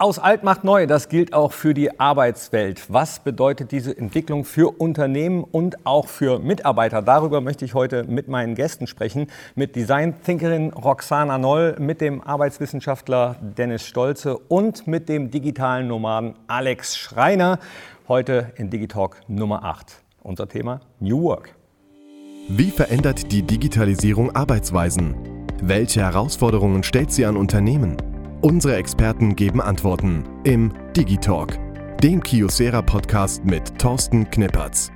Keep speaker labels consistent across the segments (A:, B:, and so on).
A: Aus alt macht neu, das gilt auch für die Arbeitswelt. Was bedeutet diese Entwicklung für Unternehmen und auch für Mitarbeiter? Darüber möchte ich heute mit meinen Gästen sprechen. Mit Design-Thinkerin Roxana Noll, mit dem Arbeitswissenschaftler Dennis Stolze und mit dem digitalen Nomaden Alex Schreiner. Heute in Digitalk Nummer 8. Unser Thema New Work.
B: Wie verändert die Digitalisierung Arbeitsweisen? Welche Herausforderungen stellt sie an Unternehmen? Unsere Experten geben Antworten im Digitalk, dem Kiosera Podcast mit Thorsten Knippertz.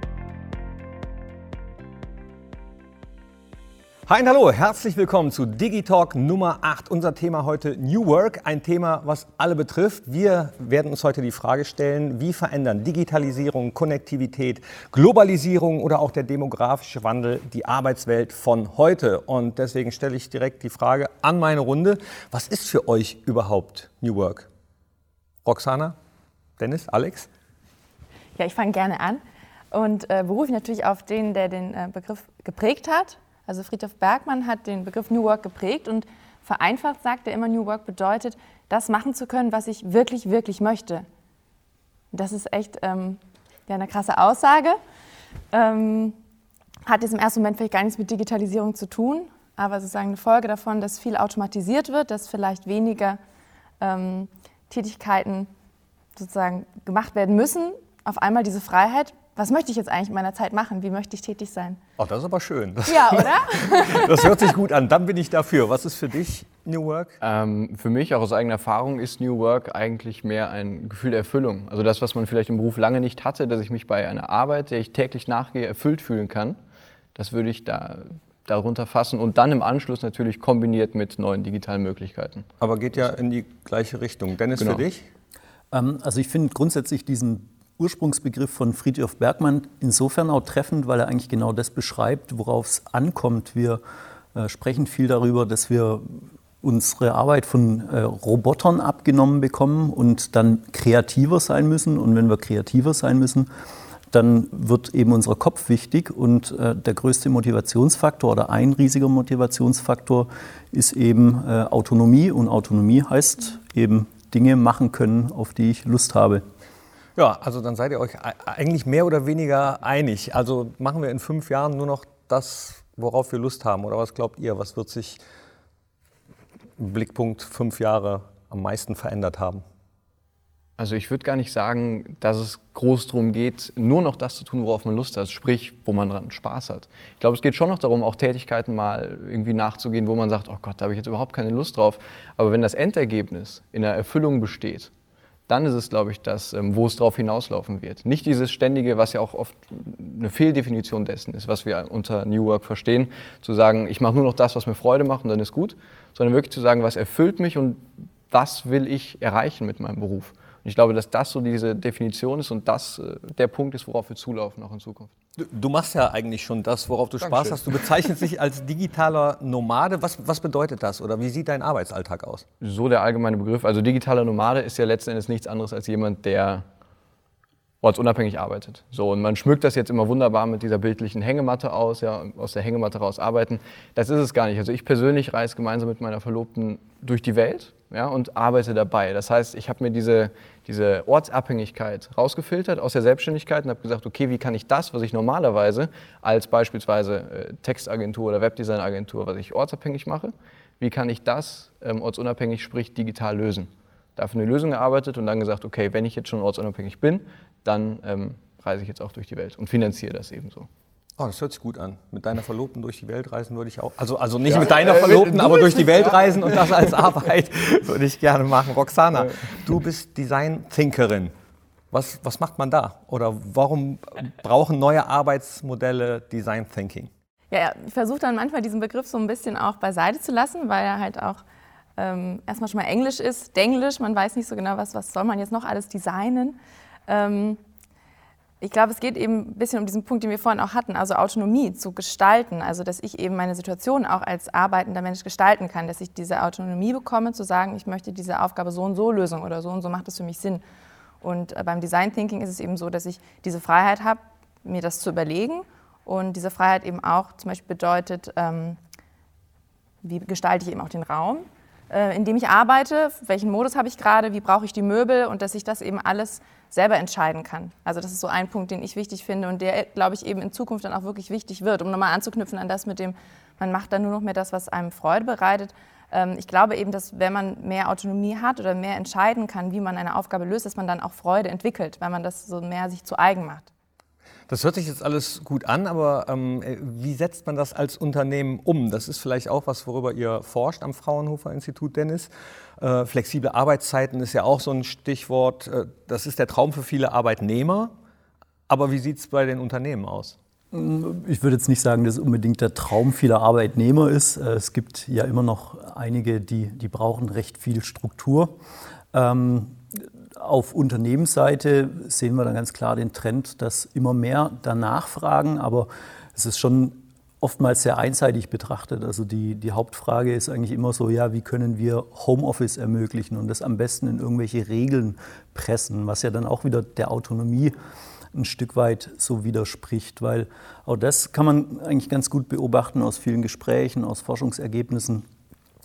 A: Hi und hallo, herzlich willkommen zu Digitalk Nummer 8. Unser Thema heute New Work, ein Thema, was alle betrifft. Wir werden uns heute die Frage stellen, wie verändern Digitalisierung, Konnektivität, Globalisierung oder auch der demografische Wandel die Arbeitswelt von heute? Und deswegen stelle ich direkt die Frage an meine Runde, was ist für euch überhaupt New Work? Roxana, Dennis, Alex?
C: Ja, ich fange gerne an und äh, berufe natürlich auf den, der den äh, Begriff geprägt hat also Friedhof Bergmann hat den Begriff New Work geprägt und vereinfacht sagt er immer, New Work bedeutet, das machen zu können, was ich wirklich, wirklich möchte. Das ist echt ähm, ja, eine krasse Aussage. Ähm, hat jetzt im ersten Moment vielleicht gar nichts mit Digitalisierung zu tun, aber sozusagen eine Folge davon, dass viel automatisiert wird, dass vielleicht weniger ähm, Tätigkeiten sozusagen gemacht werden müssen, auf einmal diese Freiheit was möchte ich jetzt eigentlich in meiner Zeit machen? Wie möchte ich tätig sein?
A: Ach, das ist aber schön. Das,
C: ja, oder?
A: das hört sich gut an. Dann bin ich dafür. Was ist für dich New Work?
D: Ähm, für mich, auch aus eigener Erfahrung, ist New Work eigentlich mehr ein Gefühl der Erfüllung. Also das, was man vielleicht im Beruf lange nicht hatte, dass ich mich bei einer Arbeit, der ich täglich nachgehe, erfüllt fühlen kann. Das würde ich da darunter fassen und dann im Anschluss natürlich kombiniert mit neuen digitalen Möglichkeiten.
A: Aber geht ja in die gleiche Richtung. Dennis, genau. für dich?
E: Ähm, also ich finde grundsätzlich diesen Ursprungsbegriff von Friedrich Bergmann insofern auch treffend, weil er eigentlich genau das beschreibt, worauf es ankommt. Wir äh, sprechen viel darüber, dass wir unsere Arbeit von äh, Robotern abgenommen bekommen und dann kreativer sein müssen. Und wenn wir kreativer sein müssen, dann wird eben unser Kopf wichtig und äh, der größte Motivationsfaktor oder ein riesiger Motivationsfaktor ist eben äh, Autonomie und Autonomie heißt eben Dinge machen können, auf die ich Lust habe.
A: Ja, also dann seid ihr euch eigentlich mehr oder weniger einig. Also machen wir in fünf Jahren nur noch das, worauf wir Lust haben? Oder was glaubt ihr? Was wird sich im Blickpunkt fünf Jahre am meisten verändert haben?
D: Also ich würde gar nicht sagen, dass es groß darum geht, nur noch das zu tun, worauf man Lust hat, sprich, wo man dran Spaß hat. Ich glaube, es geht schon noch darum, auch Tätigkeiten mal irgendwie nachzugehen, wo man sagt, oh Gott, da habe ich jetzt überhaupt keine Lust drauf. Aber wenn das Endergebnis in der Erfüllung besteht, dann ist es, glaube ich, das, ähm, wo es darauf hinauslaufen wird. Nicht dieses ständige, was ja auch oft eine Fehldefinition dessen ist, was wir unter New Work verstehen, zu sagen, ich mache nur noch das, was mir Freude macht und dann ist gut, sondern wirklich zu sagen, was erfüllt mich und was will ich erreichen mit meinem Beruf. Und ich glaube, dass das so diese Definition ist und das äh, der Punkt ist, worauf wir zulaufen, auch in Zukunft.
A: Du, machst ja eigentlich schon das, worauf du Dankeschön. Spaß hast. Du bezeichnest dich als digitaler Nomade. Was, was bedeutet das oder wie sieht dein Arbeitsalltag aus?
D: So der allgemeine Begriff. Also digitaler Nomade ist ja letzten Endes nichts anderes als jemand, der ortsunabhängig arbeitet. So, und man schmückt das jetzt immer wunderbar mit dieser bildlichen Hängematte aus, ja, aus der Hängematte raus arbeiten. Das ist es gar nicht. Also ich persönlich reise gemeinsam mit meiner Verlobten durch die Welt ja, und arbeite dabei. Das heißt, ich habe mir diese, diese Ortsabhängigkeit rausgefiltert aus der Selbstständigkeit und habe gesagt, okay, wie kann ich das, was ich normalerweise als beispielsweise äh, Textagentur oder Webdesignagentur, was ich ortsabhängig mache, wie kann ich das ähm, ortsunabhängig, sprich digital lösen? Dafür eine Lösung gearbeitet und dann gesagt, okay, wenn ich jetzt schon ortsunabhängig bin, dann ähm, reise ich jetzt auch durch die Welt und finanziere das ebenso.
A: Oh, das hört sich gut an. Mit deiner Verlobten durch die Welt reisen würde ich auch. Also, also nicht ja, mit deiner äh, Verlobten, aber durch die Welt reisen und das als Arbeit würde ich gerne machen. Roxana, du bist Design-Thinkerin. Was, was macht man da? Oder warum brauchen neue Arbeitsmodelle Design Thinking?
C: Ja, ich versuche dann manchmal diesen Begriff so ein bisschen auch beiseite zu lassen, weil er halt auch ähm, erstmal schon mal Englisch ist, Denglisch. Man weiß nicht so genau, was, was soll man jetzt noch alles designen. Ähm, ich glaube, es geht eben ein bisschen um diesen Punkt, den wir vorhin auch hatten, also Autonomie zu gestalten, also dass ich eben meine Situation auch als arbeitender Mensch gestalten kann, dass ich diese Autonomie bekomme, zu sagen, ich möchte diese Aufgabe so und so lösen oder so und so macht es für mich Sinn. Und äh, beim Design Thinking ist es eben so, dass ich diese Freiheit habe, mir das zu überlegen. Und diese Freiheit eben auch zum Beispiel bedeutet, ähm, wie gestalte ich eben auch den Raum, in dem ich arbeite, welchen Modus habe ich gerade, wie brauche ich die Möbel und dass ich das eben alles selber entscheiden kann. Also das ist so ein Punkt, den ich wichtig finde und der, glaube ich, eben in Zukunft dann auch wirklich wichtig wird. Um nochmal anzuknüpfen an das mit dem, man macht dann nur noch mehr das, was einem Freude bereitet. Ähm, ich glaube eben, dass wenn man mehr Autonomie hat oder mehr entscheiden kann, wie man eine Aufgabe löst, dass man dann auch Freude entwickelt, weil man das so mehr sich zu eigen macht.
A: Das hört sich jetzt alles gut an, aber ähm, wie setzt man das als Unternehmen um? Das ist vielleicht auch was, worüber ihr forscht am Fraunhofer Institut, Dennis. Äh, flexible Arbeitszeiten ist ja auch so ein Stichwort. Äh, das ist der Traum für viele Arbeitnehmer. Aber wie sieht es bei den Unternehmen aus?
E: Ich würde jetzt nicht sagen, dass es unbedingt der Traum vieler Arbeitnehmer ist. Äh, es gibt ja immer noch einige, die, die brauchen recht viel Struktur. Ähm, auf Unternehmensseite sehen wir dann ganz klar den Trend, dass immer mehr danach fragen, aber es ist schon oftmals sehr einseitig betrachtet. Also die, die Hauptfrage ist eigentlich immer so, ja, wie können wir Homeoffice ermöglichen und das am besten in irgendwelche Regeln pressen, was ja dann auch wieder der Autonomie ein Stück weit so widerspricht, weil auch das kann man eigentlich ganz gut beobachten aus vielen Gesprächen, aus Forschungsergebnissen.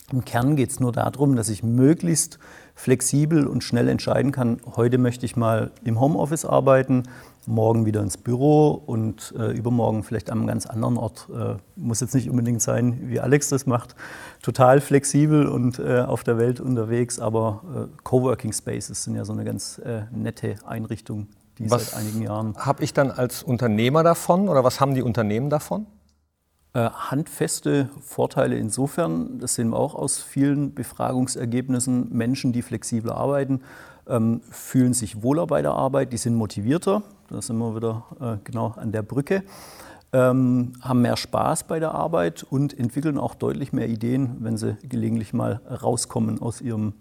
E: Im Kern geht es nur darum, dass ich möglichst flexibel und schnell entscheiden kann, heute möchte ich mal im Homeoffice arbeiten, morgen wieder ins Büro und äh, übermorgen vielleicht an einem ganz anderen Ort. Äh, muss jetzt nicht unbedingt sein, wie Alex das macht. Total flexibel und äh, auf der Welt unterwegs, aber äh, Coworking Spaces sind ja so eine ganz äh, nette Einrichtung, die was seit einigen Jahren.
A: Habe ich dann als Unternehmer davon oder was haben die Unternehmen davon?
E: Äh, handfeste Vorteile insofern, das sehen wir auch aus vielen Befragungsergebnissen, Menschen, die flexibel arbeiten, ähm, fühlen sich wohler bei der Arbeit, die sind motivierter, da sind wir wieder äh, genau an der Brücke, ähm, haben mehr Spaß bei der Arbeit und entwickeln auch deutlich mehr Ideen, wenn sie gelegentlich mal rauskommen aus ihrem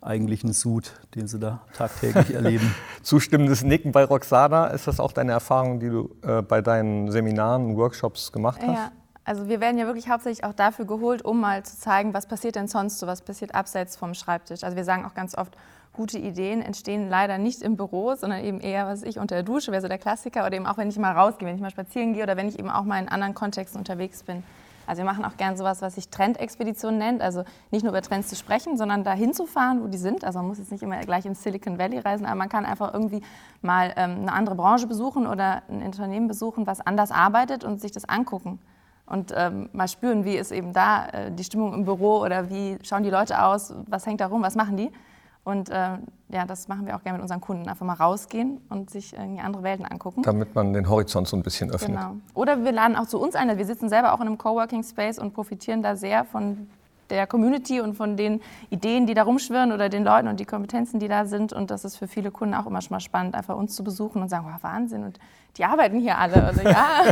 E: eigentlichen Sud, den sie da tagtäglich erleben.
A: Zustimmendes Nicken bei Roxana, ist das auch deine Erfahrung, die du äh, bei deinen Seminaren und Workshops gemacht hast?
C: Ja. Also wir werden ja wirklich hauptsächlich auch dafür geholt, um mal zu zeigen, was passiert denn sonst so, was passiert abseits vom Schreibtisch. Also wir sagen auch ganz oft, gute Ideen entstehen leider nicht im Büro, sondern eben eher, was ich, unter der Dusche, wäre so der Klassiker, oder eben auch, wenn ich mal rausgehe, wenn ich mal spazieren gehe oder wenn ich eben auch mal in anderen Kontexten unterwegs bin. Also wir machen auch gern sowas, was sich Trendexpedition nennt, also nicht nur über Trends zu sprechen, sondern dahin zu fahren, wo die sind. Also man muss jetzt nicht immer gleich ins Silicon Valley reisen, aber man kann einfach irgendwie mal ähm, eine andere Branche besuchen oder ein Unternehmen besuchen, was anders arbeitet und sich das angucken und ähm, mal spüren, wie ist eben da äh, die Stimmung im Büro oder wie schauen die Leute aus, was hängt da rum, was machen die. Und äh, ja, das machen wir auch gerne mit unseren Kunden. Einfach mal rausgehen und sich irgendwie andere Welten angucken.
A: Damit man den Horizont so ein bisschen öffnet.
C: Genau. Oder wir laden auch zu uns ein. Wir sitzen selber auch in einem Coworking Space und profitieren da sehr von der Community und von den Ideen, die da rumschwirren oder den Leuten und die Kompetenzen, die da sind. Und das ist für viele Kunden auch immer schon mal spannend, einfach uns zu besuchen und sagen, wow, Wahnsinn. Und die arbeiten hier alle. Also, ja.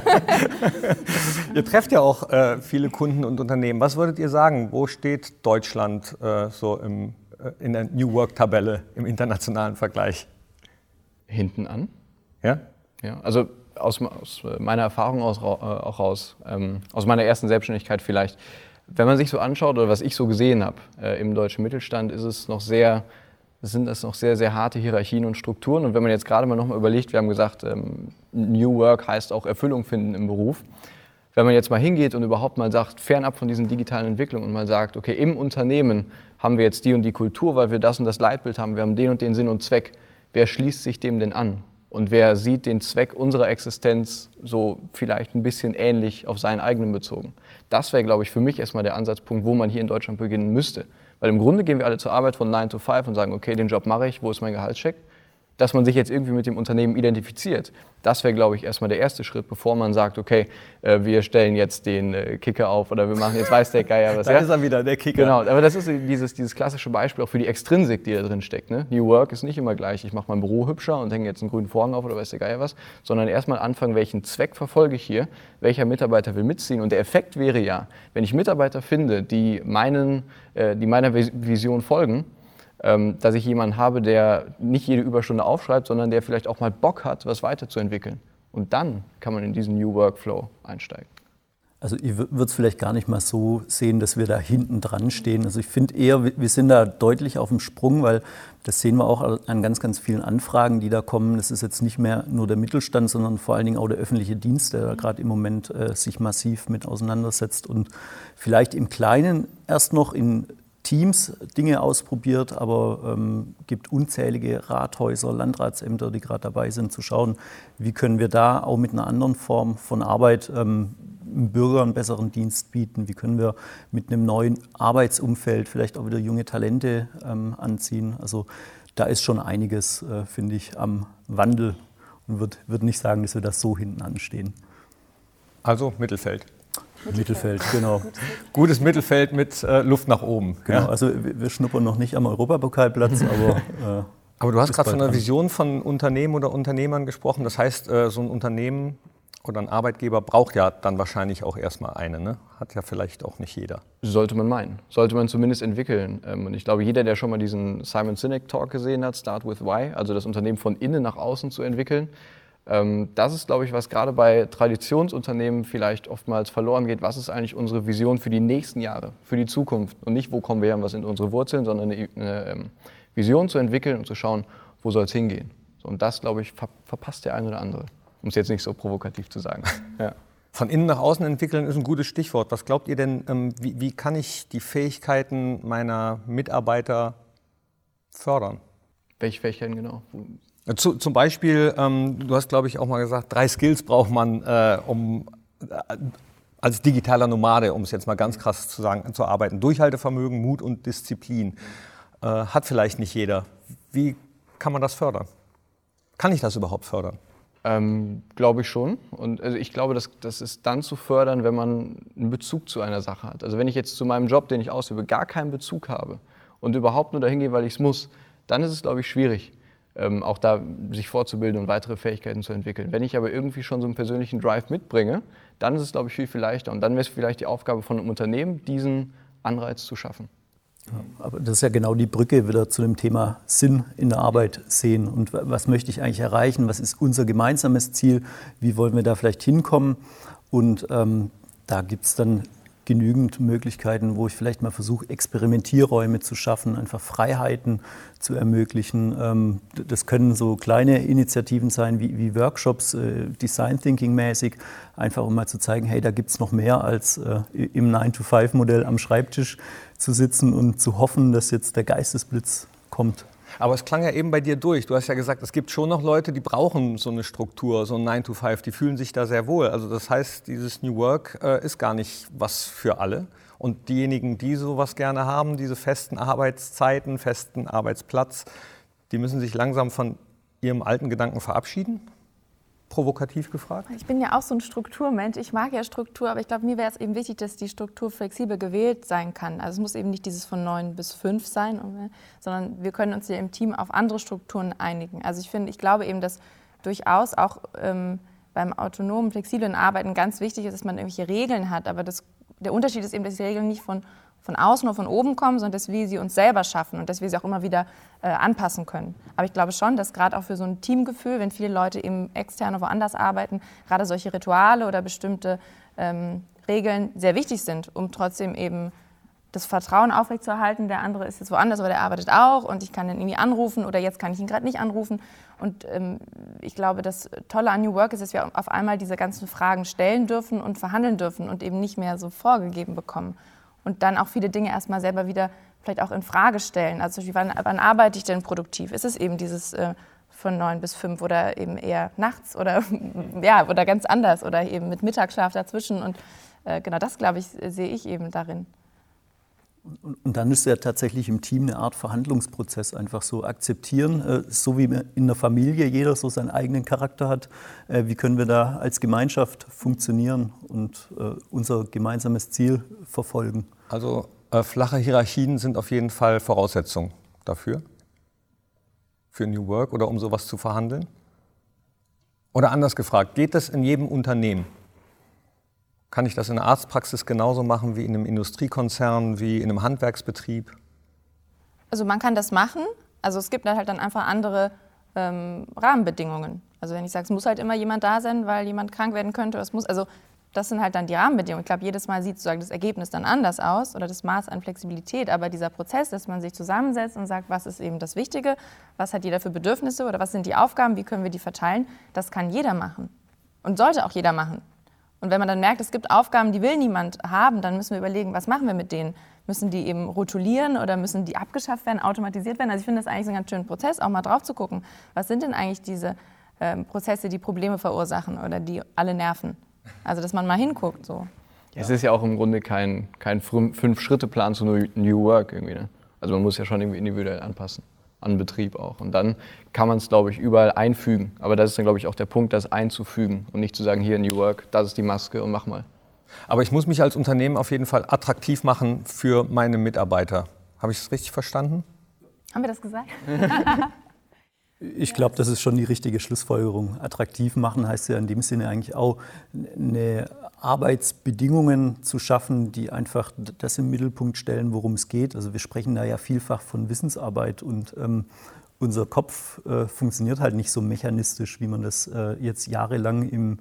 A: ihr trefft ja auch äh, viele Kunden und Unternehmen. Was würdet ihr sagen, wo steht Deutschland äh, so im äh, in der New Work-Tabelle im internationalen Vergleich?
D: Hinten an.
A: Ja?
D: Ja, also aus, aus meiner Erfahrung aus, äh, auch raus, ähm, aus meiner ersten Selbstständigkeit vielleicht. Wenn man sich so anschaut oder was ich so gesehen habe äh, im deutschen Mittelstand, ist es noch sehr, sind das noch sehr, sehr harte Hierarchien und Strukturen. Und wenn man jetzt gerade mal nochmal überlegt, wir haben gesagt, ähm, New Work heißt auch Erfüllung finden im Beruf. Wenn man jetzt mal hingeht und überhaupt mal sagt, fernab von diesen digitalen Entwicklungen und mal sagt, okay, im Unternehmen haben wir jetzt die und die Kultur, weil wir das und das Leitbild haben, wir haben den und den Sinn und Zweck. Wer schließt sich dem denn an? Und wer sieht den Zweck unserer Existenz so vielleicht ein bisschen ähnlich auf seinen eigenen bezogen? Das wäre, glaube ich, für mich erstmal der Ansatzpunkt, wo man hier in Deutschland beginnen müsste. Weil im Grunde gehen wir alle zur Arbeit von 9 to 5 und sagen, okay, den Job mache ich, wo ist mein Gehaltscheck? Dass man sich jetzt irgendwie mit dem Unternehmen identifiziert. Das wäre, glaube ich, erstmal der erste Schritt, bevor man sagt, okay, äh, wir stellen jetzt den äh, Kicker auf oder wir machen jetzt weiß der Geier was.
A: da ja? ist er wieder, der Kicker.
D: Genau, aber das ist dieses, dieses klassische Beispiel auch für die Extrinsik, die da drin steckt. Ne? New Work ist nicht immer gleich, ich mache mein Büro hübscher und hänge jetzt einen grünen Vorhang auf oder weiß der Geier was, sondern erstmal anfangen, welchen Zweck verfolge ich hier, welcher Mitarbeiter will mitziehen. Und der Effekt wäre ja, wenn ich Mitarbeiter finde, die, meinen, äh, die meiner Vision folgen, dass ich jemanden habe, der nicht jede Überstunde aufschreibt, sondern der vielleicht auch mal Bock hat, was weiterzuentwickeln. Und dann kann man in diesen New Workflow einsteigen.
E: Also ich würde es vielleicht gar nicht mal so sehen, dass wir da hinten dran stehen. Also ich finde eher, wir sind da deutlich auf dem Sprung, weil das sehen wir auch an ganz, ganz vielen Anfragen, die da kommen. Das ist jetzt nicht mehr nur der Mittelstand, sondern vor allen Dingen auch der öffentliche Dienst, der da gerade im Moment äh, sich massiv mit auseinandersetzt und vielleicht im Kleinen erst noch in Teams Dinge ausprobiert, aber ähm, gibt unzählige Rathäuser, Landratsämter, die gerade dabei sind, zu schauen, wie können wir da auch mit einer anderen Form von Arbeit ähm, dem Bürger einen besseren Dienst bieten, wie können wir mit einem neuen Arbeitsumfeld vielleicht auch wieder junge Talente ähm, anziehen. Also da ist schon einiges, äh, finde ich, am Wandel und würde würd nicht sagen, dass wir das so hinten anstehen.
A: Also Mittelfeld.
E: Mittelfeld, genau.
A: Gutes Mittelfeld mit äh, Luft nach oben.
E: Genau, ja. also wir, wir, schnuppern noch nicht am Europapokalplatz, aber.
A: Äh, aber du hast gerade von einer Vision von Unternehmen oder Unternehmern gesprochen. Das heißt, äh, so ein Unternehmen oder ein Arbeitgeber braucht ja dann wahrscheinlich auch erstmal eine. Ne? Hat ja vielleicht auch nicht jeder.
D: Sollte man meinen. Sollte man zumindest entwickeln. Ähm, und ich glaube, jeder, der schon mal diesen Simon Sinek Talk gesehen hat, Start with Why, also das Unternehmen von innen nach außen zu entwickeln, das ist, glaube ich, was gerade bei Traditionsunternehmen vielleicht oftmals verloren geht. Was ist eigentlich unsere Vision für die nächsten Jahre, für die Zukunft? Und nicht, wo kommen wir her, was sind unsere Wurzeln, sondern eine, eine ähm, Vision zu entwickeln und zu schauen, wo soll es hingehen. und das, glaube ich, ver verpasst der eine oder andere, um es jetzt nicht so provokativ zu sagen.
A: ja. Von innen nach außen entwickeln ist ein gutes Stichwort. Was glaubt ihr denn, ähm, wie, wie kann ich die Fähigkeiten meiner Mitarbeiter fördern?
D: Welche Fähigkeiten genau?
A: Zu, zum Beispiel, ähm, du hast, glaube ich, auch mal gesagt, drei Skills braucht man, äh, um äh, als digitaler Nomade, um es jetzt mal ganz krass zu sagen, zu arbeiten. Durchhaltevermögen, Mut und Disziplin. Äh, hat vielleicht nicht jeder. Wie kann man das fördern? Kann ich das überhaupt fördern?
D: Ähm, glaube ich schon. Und also ich glaube, das, das ist dann zu fördern, wenn man einen Bezug zu einer Sache hat. Also wenn ich jetzt zu meinem Job, den ich ausübe, gar keinen Bezug habe und überhaupt nur dahin gehe, weil ich es muss, dann ist es, glaube ich, schwierig ähm, auch da sich vorzubilden und weitere Fähigkeiten zu entwickeln. Wenn ich aber irgendwie schon so einen persönlichen Drive mitbringe, dann ist es, glaube ich, viel, viel leichter. Und dann wäre es vielleicht die Aufgabe von einem Unternehmen, diesen Anreiz zu schaffen.
E: Ja, aber das ist ja genau die Brücke wieder zu dem Thema Sinn in der Arbeit sehen. Und was möchte ich eigentlich erreichen? Was ist unser gemeinsames Ziel? Wie wollen wir da vielleicht hinkommen? Und ähm, da gibt es dann genügend Möglichkeiten, wo ich vielleicht mal versuche, Experimentierräume zu schaffen, einfach Freiheiten zu ermöglichen. Ähm, das können so kleine Initiativen sein wie, wie Workshops, äh, Design Thinking mäßig, einfach um mal zu zeigen, hey, da gibt es noch mehr als äh, im 9-to-5-Modell am Schreibtisch zu sitzen und zu hoffen, dass jetzt der Geistesblitz kommt.
A: Aber es klang ja eben bei dir durch. Du hast ja gesagt, es gibt schon noch Leute, die brauchen so eine Struktur, so ein 9 to 5, die fühlen sich da sehr wohl. Also das heißt, dieses New Work äh, ist gar nicht was für alle. Und diejenigen, die sowas gerne haben, diese festen Arbeitszeiten, festen Arbeitsplatz, die müssen sich langsam von ihrem alten Gedanken verabschieden provokativ gefragt?
C: Ich bin ja auch so ein Strukturmensch. Ich mag ja Struktur, aber ich glaube, mir wäre es eben wichtig, dass die Struktur flexibel gewählt sein kann. Also es muss eben nicht dieses von neun bis fünf sein, sondern wir können uns ja im Team auf andere Strukturen einigen. Also ich finde, ich glaube eben, dass durchaus auch ähm, beim autonomen, flexiblen Arbeiten ganz wichtig ist, dass man irgendwelche Regeln hat. Aber das, der Unterschied ist eben, dass die Regeln nicht von von außen oder von oben kommen, sondern dass wir sie uns selber schaffen und dass wir sie auch immer wieder äh, anpassen können. Aber ich glaube schon, dass gerade auch für so ein Teamgefühl, wenn viele Leute eben extern oder woanders arbeiten, gerade solche Rituale oder bestimmte ähm, Regeln sehr wichtig sind, um trotzdem eben das Vertrauen aufrechtzuerhalten. Der andere ist jetzt woanders, aber der arbeitet auch und ich kann ihn irgendwie anrufen oder jetzt kann ich ihn gerade nicht anrufen. Und ähm, ich glaube, das Tolle an New Work ist, dass wir auf einmal diese ganzen Fragen stellen dürfen und verhandeln dürfen und eben nicht mehr so vorgegeben bekommen und dann auch viele Dinge erstmal selber wieder vielleicht auch in Frage stellen. Also wann, wann arbeite ich denn produktiv? Ist es eben dieses äh, von neun bis fünf oder eben eher nachts oder ja oder ganz anders oder eben mit Mittagsschlaf dazwischen und äh, genau das glaube ich sehe ich eben darin.
E: Und dann ist ja tatsächlich im Team eine Art Verhandlungsprozess einfach so akzeptieren, äh, so wie in der Familie jeder so seinen eigenen Charakter hat. Äh, wie können wir da als Gemeinschaft funktionieren und äh, unser gemeinsames Ziel verfolgen?
A: Also äh, flache Hierarchien sind auf jeden Fall Voraussetzung dafür, für New Work oder um sowas zu verhandeln. Oder anders gefragt, geht das in jedem Unternehmen? Kann ich das in der Arztpraxis genauso machen wie in einem Industriekonzern, wie in einem Handwerksbetrieb?
C: Also man kann das machen. Also es gibt halt dann einfach andere ähm, Rahmenbedingungen. Also wenn ich sage, es muss halt immer jemand da sein, weil jemand krank werden könnte, es muss, also das sind halt dann die Rahmenbedingungen. Ich glaube, jedes Mal sieht sozusagen das Ergebnis dann anders aus oder das Maß an Flexibilität. Aber dieser Prozess, dass man sich zusammensetzt und sagt, was ist eben das Wichtige, was hat jeder für Bedürfnisse oder was sind die Aufgaben, wie können wir die verteilen, das kann jeder machen und sollte auch jeder machen. Und wenn man dann merkt, es gibt Aufgaben, die will niemand haben, dann müssen wir überlegen, was machen wir mit denen? müssen die eben rotulieren oder müssen die abgeschafft werden, automatisiert werden? Also ich finde das eigentlich so einen ganz schönen Prozess, auch mal drauf zu gucken, was sind denn eigentlich diese ähm, Prozesse, die Probleme verursachen oder die alle nerven. Also dass man mal hinguckt so.
D: Es ist ja auch im Grunde kein, kein Fünf-Schritte-Plan zu New Work irgendwie. Ne? Also man muss ja schon irgendwie individuell anpassen an Betrieb auch. Und dann kann man es, glaube ich, überall einfügen. Aber das ist dann, glaube ich, auch der Punkt, das einzufügen und nicht zu sagen, hier New Work, das ist die Maske und mach mal.
A: Aber ich muss mich als Unternehmen auf jeden Fall attraktiv machen für meine Mitarbeiter. Habe ich es richtig verstanden?
C: Haben wir das gesagt?
E: Ich glaube, das ist schon die richtige Schlussfolgerung. Attraktiv machen heißt ja in dem Sinne eigentlich auch, eine Arbeitsbedingungen zu schaffen, die einfach das im Mittelpunkt stellen, worum es geht. Also wir sprechen da ja vielfach von Wissensarbeit und ähm, unser Kopf äh, funktioniert halt nicht so mechanistisch, wie man das äh, jetzt jahrelang im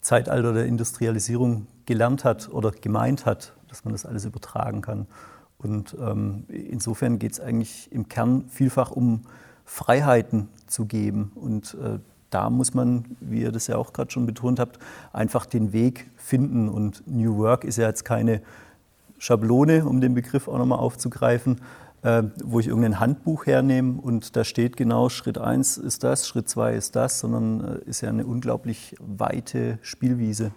E: Zeitalter der Industrialisierung gelernt hat oder gemeint hat, dass man das alles übertragen kann. Und ähm, insofern geht es eigentlich im Kern vielfach um Freiheiten zu geben. Und äh, da muss man, wie ihr das ja auch gerade schon betont habt, einfach den Weg finden. Und New Work ist ja jetzt keine Schablone, um den Begriff auch nochmal aufzugreifen, äh, wo ich irgendein Handbuch hernehme und da steht genau, Schritt 1 ist das, Schritt 2 ist das, sondern äh, ist ja eine unglaublich weite Spielwiese.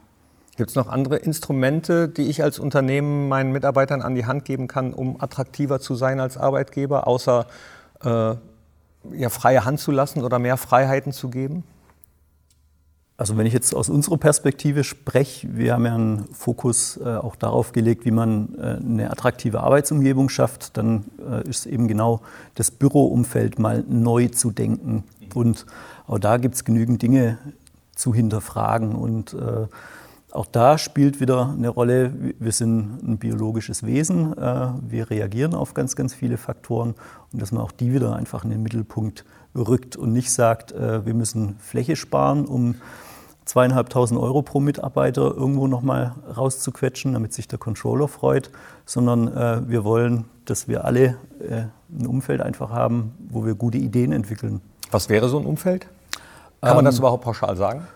A: Gibt es noch andere Instrumente, die ich als Unternehmen meinen Mitarbeitern an die Hand geben kann, um attraktiver zu sein als Arbeitgeber, außer äh, ja, freie Hand zu lassen oder mehr Freiheiten zu geben?
E: Also wenn ich jetzt aus unserer Perspektive spreche, wir haben ja einen Fokus äh, auch darauf gelegt, wie man äh, eine attraktive Arbeitsumgebung schafft, dann äh, ist eben genau das Büroumfeld mal neu zu denken. Und auch da gibt es genügend Dinge zu hinterfragen. Und äh, auch da spielt wieder eine Rolle, wir sind ein biologisches Wesen, äh, wir reagieren auf ganz, ganz viele Faktoren und dass man auch die wieder einfach in den Mittelpunkt rückt und nicht sagt, äh, wir müssen Fläche sparen, um zweieinhalbtausend Euro pro Mitarbeiter irgendwo nochmal rauszuquetschen, damit sich der Controller freut, sondern äh, wir wollen, dass wir alle ein Umfeld einfach haben, wo wir gute Ideen entwickeln.
A: Was wäre so ein Umfeld? Kann man das ähm, überhaupt pauschal sagen?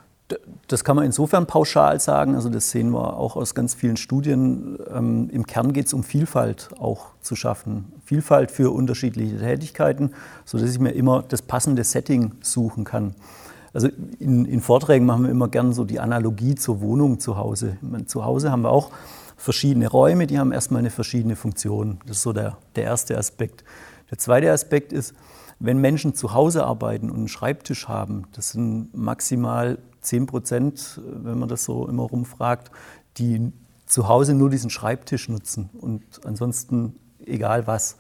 E: Das kann man insofern pauschal sagen. Also das sehen wir auch aus ganz vielen Studien. Ähm, Im Kern geht es um Vielfalt auch zu schaffen. Vielfalt für unterschiedliche Tätigkeiten, sodass ich mir immer das passende Setting suchen kann. Also in, in Vorträgen machen wir immer gern so die Analogie zur Wohnung zu Hause. Meine, zu Hause haben wir auch verschiedene Räume, die haben erstmal eine verschiedene Funktion. Das ist so der, der erste Aspekt. Der zweite Aspekt ist, wenn Menschen zu Hause arbeiten und einen Schreibtisch haben, das sind maximal 10 Prozent, wenn man das so immer rumfragt, die zu Hause nur diesen Schreibtisch nutzen und ansonsten egal was.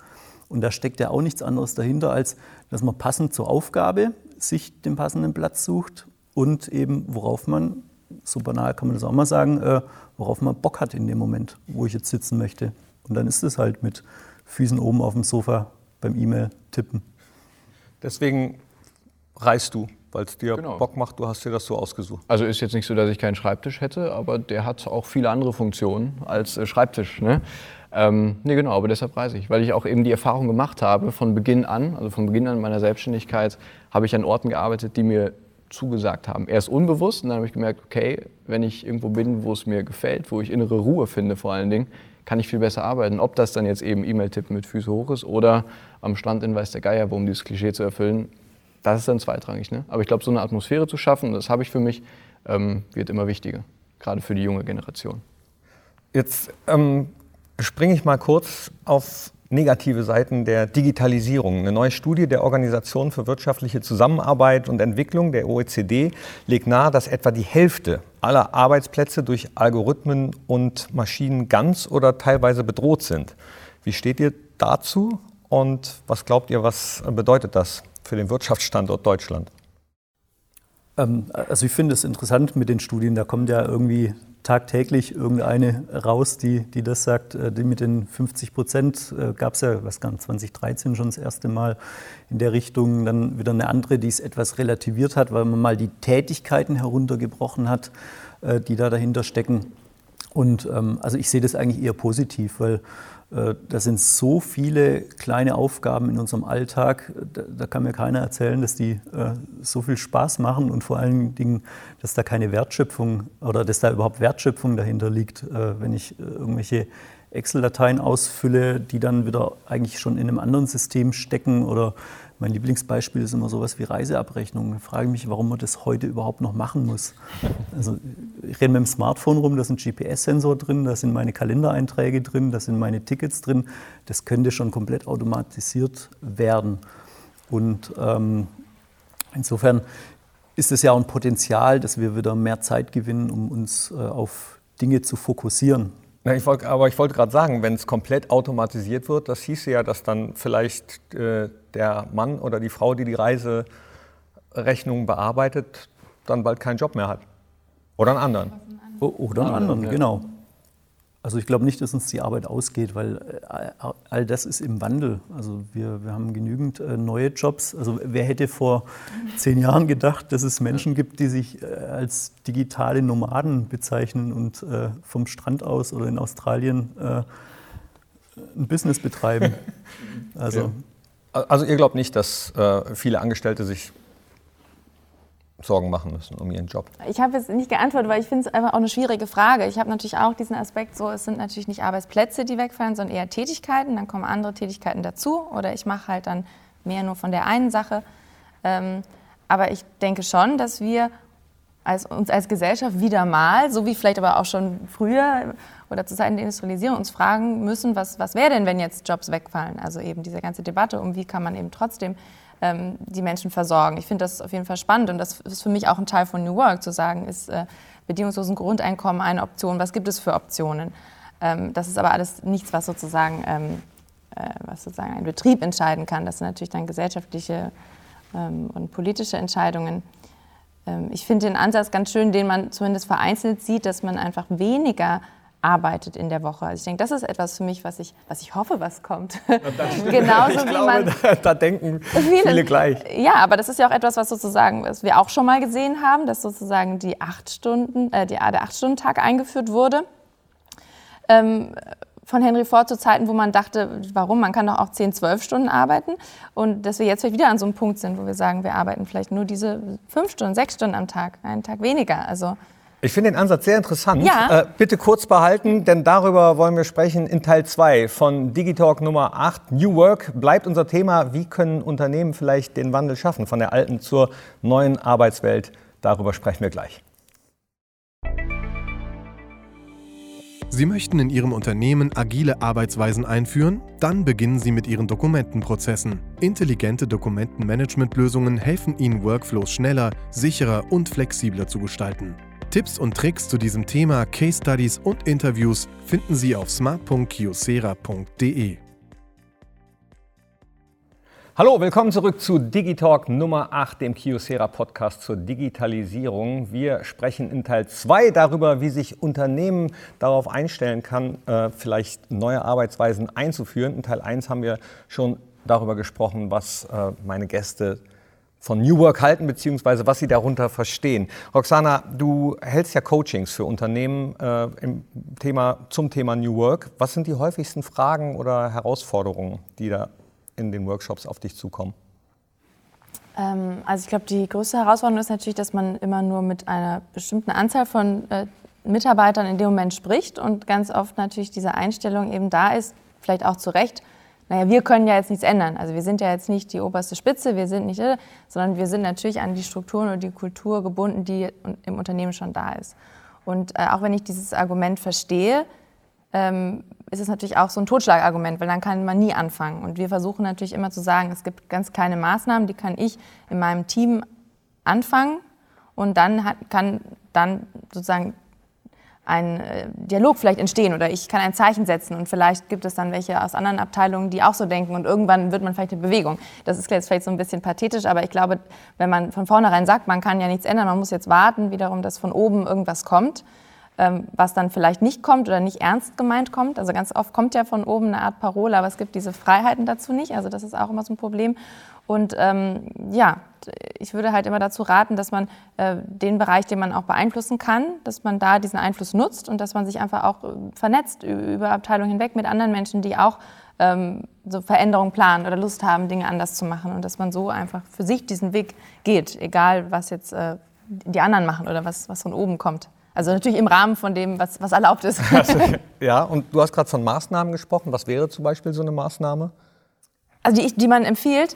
E: Und da steckt ja auch nichts anderes dahinter, als dass man passend zur Aufgabe sich den passenden Platz sucht und eben worauf man, so banal kann man das auch mal sagen, äh, worauf man Bock hat in dem Moment, wo ich jetzt sitzen möchte. Und dann ist es halt mit Füßen oben auf dem Sofa beim E-Mail tippen.
A: Deswegen reist du weil es dir genau. Bock macht, du hast dir das so ausgesucht.
D: Also ist jetzt nicht so, dass ich keinen Schreibtisch hätte, aber der hat auch viele andere Funktionen als äh, Schreibtisch. Ne? Ähm, nee, genau, aber deshalb reise ich, weil ich auch eben die Erfahrung gemacht habe, von Beginn an, also von Beginn an meiner Selbstständigkeit, habe ich an Orten gearbeitet, die mir zugesagt haben. Erst unbewusst und dann habe ich gemerkt, okay, wenn ich irgendwo bin, wo es mir gefällt, wo ich innere Ruhe finde vor allen Dingen, kann ich viel besser arbeiten. Ob das dann jetzt eben E-Mail-Tippen mit Füße hoch ist oder am Strand in Weiß der Geier, um dieses Klischee zu erfüllen, das ist dann zweitrangig. Ne? Aber ich glaube, so eine Atmosphäre zu schaffen, das habe ich für mich, ähm, wird immer wichtiger, gerade für die junge Generation.
A: Jetzt ähm, springe ich mal kurz auf negative Seiten der Digitalisierung. Eine neue Studie der Organisation für wirtschaftliche Zusammenarbeit und Entwicklung der OECD legt nahe, dass etwa die Hälfte aller Arbeitsplätze durch Algorithmen und Maschinen ganz oder teilweise bedroht sind. Wie steht ihr dazu und was glaubt ihr, was bedeutet das für den Wirtschaftsstandort Deutschland?
E: Ähm, also ich finde es interessant mit den Studien, da kommt ja irgendwie tagtäglich irgendeine raus, die, die das sagt. Äh, die mit den 50 Prozent äh, gab es ja, was gar 2013 schon das erste Mal in der Richtung. Dann wieder eine andere, die es etwas relativiert hat, weil man mal die Tätigkeiten heruntergebrochen hat, äh, die da dahinter stecken. Und ähm, also ich sehe das eigentlich eher positiv, weil das sind so viele kleine Aufgaben in unserem Alltag, da, kann mir keiner erzählen, dass die äh, so viel Spaß machen und vor allen Dingen, dass da keine Wertschöpfung oder dass da überhaupt Wertschöpfung dahinter liegt, äh, wenn ich irgendwelche Excel-Dateien ausfülle, die dann wieder eigentlich schon in einem anderen System stecken oder mein Lieblingsbeispiel ist immer sowas wie Reiseabrechnungen. Ich frage mich, warum man das heute überhaupt noch machen muss. Also ich renne mit dem Smartphone rum, da ist ein GPS-Sensor drin, da sind meine Kalendereinträge drin, da sind meine Tickets drin. Das könnte schon komplett automatisiert werden. Und ähm, insofern ist es ja auch ein Potenzial, dass wir wieder mehr Zeit gewinnen, um uns äh, auf Dinge zu fokussieren.
A: Ja, ich wollt, aber ich wollte gerade sagen, wenn es komplett automatisiert wird, das hieße ja, dass dann vielleicht äh, der Mann oder die Frau, die die Reiserechnung bearbeitet, dann bald keinen Job mehr hat. Oder einen anderen.
E: Oder einen anderen, genau. Also ich glaube nicht, dass uns die Arbeit ausgeht, weil äh, all das ist im Wandel. Also wir, wir haben genügend äh, neue Jobs. Also wer hätte vor zehn Jahren gedacht, dass es Menschen gibt, die sich äh, als digitale Nomaden bezeichnen und vom Strand aus oder in Australien ein Business betreiben.
A: Also, also ihr glaubt nicht, dass viele Angestellte sich Sorgen machen müssen um ihren Job?
C: Ich habe jetzt nicht geantwortet, weil ich finde es einfach auch eine schwierige Frage. Ich habe natürlich auch diesen Aspekt, so es sind natürlich nicht Arbeitsplätze, die wegfallen, sondern eher Tätigkeiten. Dann kommen andere Tätigkeiten dazu oder ich mache halt dann mehr nur von der einen Sache. Ähm, aber ich denke schon, dass wir als, uns als Gesellschaft wieder mal, so wie vielleicht aber auch schon früher oder zu Zeiten der Industrialisierung, uns fragen müssen, was, was wäre denn, wenn jetzt Jobs wegfallen? Also eben diese ganze Debatte um, wie kann man eben trotzdem ähm, die Menschen versorgen. Ich finde das auf jeden Fall spannend und das ist für mich auch ein Teil von New Work, zu sagen, ist äh, bedingungslosen Grundeinkommen eine Option, was gibt es für Optionen? Ähm, das ist aber alles nichts, was sozusagen, ähm, äh, was sozusagen ein Betrieb entscheiden kann. Das sind natürlich dann gesellschaftliche ähm, und politische Entscheidungen. Ähm, ich finde den Ansatz ganz schön, den man zumindest vereinzelt sieht, dass man einfach weniger arbeitet in der Woche. Also ich denke, das ist etwas für mich, was ich, was ich hoffe, was kommt.
A: Genauso ich wie glaube, man. Da, da denken viele, viele, gleich.
C: Ja, aber das ist ja auch etwas, was sozusagen, was wir auch schon mal gesehen haben, dass sozusagen die acht Stunden, äh, die, der acht-Stunden-Tag eingeführt wurde. Ähm, von Henry Ford zu Zeiten, wo man dachte, warum, man kann doch auch 10, 12 Stunden arbeiten. Und dass wir jetzt vielleicht wieder an so einem Punkt sind, wo wir sagen, wir arbeiten vielleicht nur diese fünf Stunden, sechs Stunden am Tag, einen Tag weniger. Also
A: ich finde den Ansatz sehr interessant.
C: Ja.
A: Äh, bitte kurz behalten, denn darüber wollen wir sprechen in Teil 2 von Digitalk Nummer 8. New Work bleibt unser Thema. Wie können Unternehmen vielleicht den Wandel schaffen von der alten zur neuen Arbeitswelt? Darüber sprechen wir gleich.
B: Sie möchten in Ihrem Unternehmen agile Arbeitsweisen einführen? Dann beginnen Sie mit Ihren Dokumentenprozessen. Intelligente Dokumentenmanagementlösungen helfen Ihnen, Workflows schneller, sicherer und flexibler zu gestalten. Tipps und Tricks zu diesem Thema, Case Studies und Interviews finden Sie auf smart.kiosera.de.
A: Hallo, willkommen zurück zu Digitalk Nummer 8, dem Kiosera Podcast zur Digitalisierung. Wir sprechen in Teil 2 darüber, wie sich Unternehmen darauf einstellen kann, äh, vielleicht neue Arbeitsweisen einzuführen. In Teil 1 haben wir schon darüber gesprochen, was äh, meine Gäste von New Work halten, beziehungsweise was sie darunter verstehen. Roxana, du hältst ja Coachings für Unternehmen äh, im Thema, zum Thema New Work. Was sind die häufigsten Fragen oder Herausforderungen, die da in den Workshops auf dich zukommen?
C: Ähm, also ich glaube, die größte Herausforderung ist natürlich, dass man immer nur mit einer bestimmten Anzahl von äh, Mitarbeitern in dem Moment spricht und ganz oft natürlich diese Einstellung eben da ist, vielleicht auch zu Recht, naja, wir können ja jetzt nichts ändern. Also wir sind ja jetzt nicht die oberste Spitze, wir sind nicht, sondern wir sind natürlich an die Strukturen und die Kultur gebunden, die im Unternehmen schon da ist. Und äh, auch wenn ich dieses Argument verstehe, ähm, ist es natürlich auch so ein Totschlagargument, weil dann kann man nie anfangen. Und wir versuchen natürlich immer zu sagen, es gibt ganz kleine Maßnahmen, die kann ich in meinem Team anfangen und dann hat, kann dann sozusagen ein äh, Dialog vielleicht entstehen oder ich kann ein Zeichen setzen und vielleicht gibt es dann welche aus anderen Abteilungen, die auch so denken und irgendwann wird man vielleicht eine Bewegung. Das ist jetzt vielleicht so ein bisschen pathetisch, aber ich glaube, wenn man von vornherein sagt, man kann ja nichts ändern, man muss jetzt warten, wiederum, dass von oben irgendwas kommt, ähm, was dann vielleicht nicht kommt oder nicht ernst gemeint kommt. Also ganz oft kommt ja von oben eine Art Parole, aber es gibt diese Freiheiten dazu nicht. Also das ist auch immer so ein Problem. Und ähm, ja, ich würde halt immer dazu raten, dass man äh, den Bereich, den man auch beeinflussen kann, dass man da diesen Einfluss nutzt und dass man sich einfach auch äh, vernetzt über Abteilungen hinweg mit anderen Menschen, die auch ähm, so Veränderungen planen oder Lust haben, Dinge anders zu machen und dass man so einfach für sich diesen Weg geht, egal was jetzt äh, die anderen machen oder was, was von oben kommt. Also natürlich im Rahmen von dem, was, was erlaubt ist.
A: Also, ja, und du hast gerade von Maßnahmen gesprochen. Was wäre zum Beispiel so eine Maßnahme?
C: Also die, die man empfiehlt.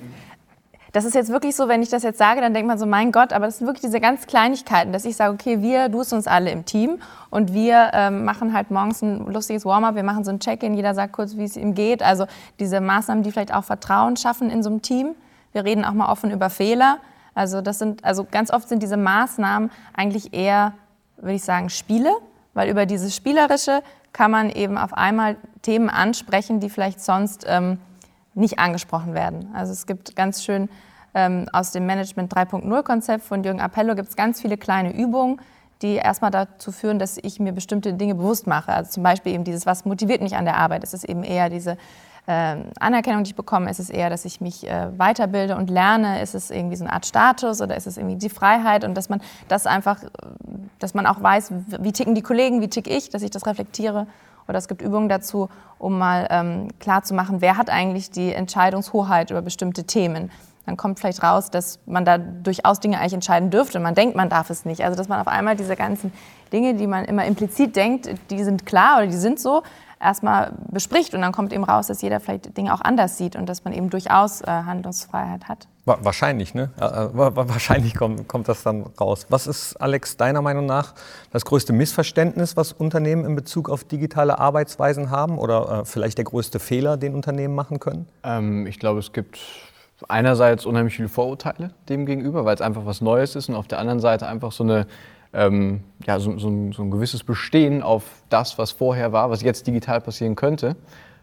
C: Das ist jetzt wirklich so, wenn ich das jetzt sage, dann denkt man so, mein Gott, aber das sind wirklich diese ganz Kleinigkeiten, dass ich sage, okay, wir duzen uns alle im Team und wir ähm, machen halt morgens ein lustiges Warm-up, wir machen so ein Check-in, jeder sagt kurz, wie es ihm geht. Also diese Maßnahmen, die vielleicht auch Vertrauen schaffen in so einem Team. Wir reden auch mal offen über Fehler. Also das sind, also ganz oft sind diese Maßnahmen eigentlich eher, würde ich sagen, Spiele, weil über dieses Spielerische kann man eben auf einmal Themen ansprechen, die vielleicht sonst ähm, nicht angesprochen werden. Also es gibt ganz schön ähm, aus dem Management 3.0 Konzept von Jürgen Appello gibt es ganz viele kleine Übungen, die erstmal dazu führen, dass ich mir bestimmte Dinge bewusst mache. Also zum Beispiel eben dieses, was motiviert mich an der Arbeit? Es ist eben eher diese äh, Anerkennung, die ich bekomme? Ist es eher, dass ich mich äh, weiterbilde und lerne? Ist es irgendwie so eine Art Status oder ist es irgendwie die Freiheit? Und dass man das einfach, dass man auch weiß, wie ticken die Kollegen, wie tick ich, dass ich das reflektiere. Oder es gibt Übungen dazu, um mal ähm, klarzumachen, wer hat eigentlich die Entscheidungshoheit über bestimmte Themen dann kommt vielleicht raus, dass man da durchaus Dinge eigentlich entscheiden dürfte. Man denkt, man darf es nicht. Also dass man auf einmal diese ganzen Dinge, die man immer implizit denkt, die sind klar oder die sind so, erstmal bespricht und dann kommt eben raus, dass jeder vielleicht Dinge auch anders sieht und dass man eben durchaus äh, Handlungsfreiheit hat.
A: Wahrscheinlich, ne? Wahrscheinlich kommt, kommt das dann raus. Was ist, Alex, deiner Meinung nach das größte Missverständnis, was Unternehmen in Bezug auf digitale Arbeitsweisen haben oder äh, vielleicht der größte Fehler, den Unternehmen machen können?
D: Ähm, ich glaube, es gibt einerseits unheimlich viele Vorurteile dem gegenüber, weil es einfach was Neues ist und auf der anderen Seite einfach so eine ähm, ja, so, so, ein, so, ein, gewisses Bestehen auf das, was vorher war, was jetzt digital passieren könnte,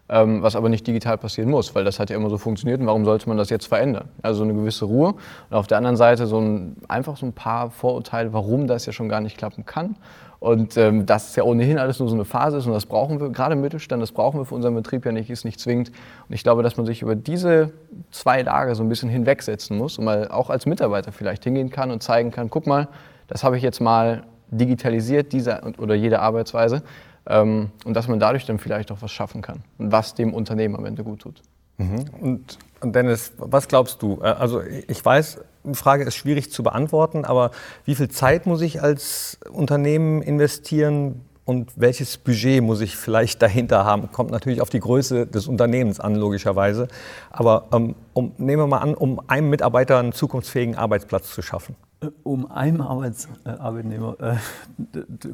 D: ähm, was aber nicht digital passieren muss, weil das hat ja immer so funktioniert und warum sollte man das jetzt verändern? Also so eine gewisse Ruhe und auf der anderen Seite so ein, einfach so ein paar Vorurteile, warum das ja schon gar nicht klappen kann. Und ähm, das ist ja ohnehin alles nur so eine Phase ist und das brauchen wir, gerade im Mittelstand, das brauchen wir für unseren Betrieb ja nicht, ist nicht zwingend. Und ich glaube, dass man sich über diese zwei Lager so ein bisschen hinwegsetzen muss und mal auch als Mitarbeiter vielleicht hingehen kann und zeigen kann, guck mal, das habe ich jetzt mal digitalisiert, diese oder jede Arbeitsweise. Ähm, und dass man dadurch dann vielleicht auch was schaffen kann und was dem Unternehmen am Ende gut tut.
A: Mhm. Und, Dennis, was glaubst du? Äh, also ich weiß, die Frage ist schwierig zu beantworten, aber wie viel Zeit muss ich als Unternehmen investieren und welches Budget muss ich vielleicht dahinter haben? Kommt natürlich auf die Größe des Unternehmens an, logischerweise. Aber ähm, um, nehmen wir mal an, um einem Mitarbeiter einen zukunftsfähigen Arbeitsplatz zu schaffen.
E: Äh, um einen Arbeits äh, Arbeitnehmer äh,